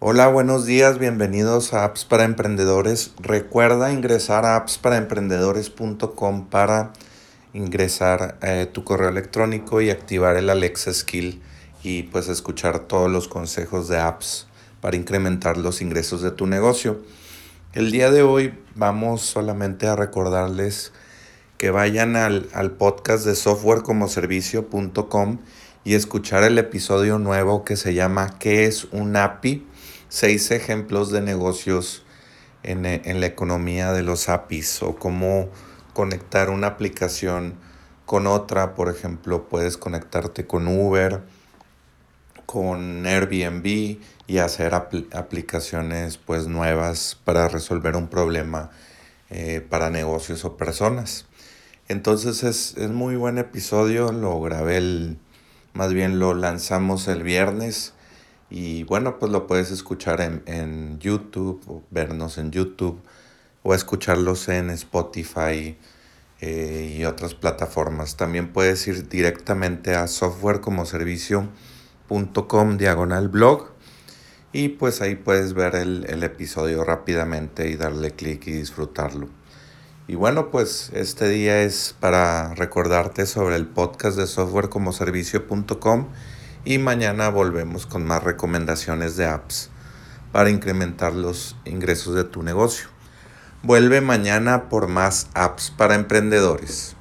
Hola, buenos días, bienvenidos a Apps para Emprendedores. Recuerda ingresar a appsparaemprendedores.com para ingresar eh, tu correo electrónico y activar el Alexa Skill y pues escuchar todos los consejos de apps para incrementar los ingresos de tu negocio. El día de hoy vamos solamente a recordarles que vayan al, al podcast de softwarecomoservicio.com y escuchar el episodio nuevo que se llama ¿Qué es un API? Seis ejemplos de negocios en, en, la economía de los APIs o cómo conectar una aplicación con otra. Por ejemplo, puedes conectarte con Uber, con Airbnb y hacer apl aplicaciones pues nuevas para resolver un problema eh, para negocios o personas. Entonces es, es muy buen episodio, lo grabé el, más bien lo lanzamos el viernes y bueno, pues lo puedes escuchar en, en YouTube, o vernos en YouTube, o escucharlos en Spotify eh, y otras plataformas. También puedes ir directamente a softwarecomoservicio.com diagonal blog y pues ahí puedes ver el, el episodio rápidamente y darle clic y disfrutarlo. Y bueno, pues este día es para recordarte sobre el podcast de softwarecomoservicio.com y mañana volvemos con más recomendaciones de apps para incrementar los ingresos de tu negocio. Vuelve mañana por más apps para emprendedores.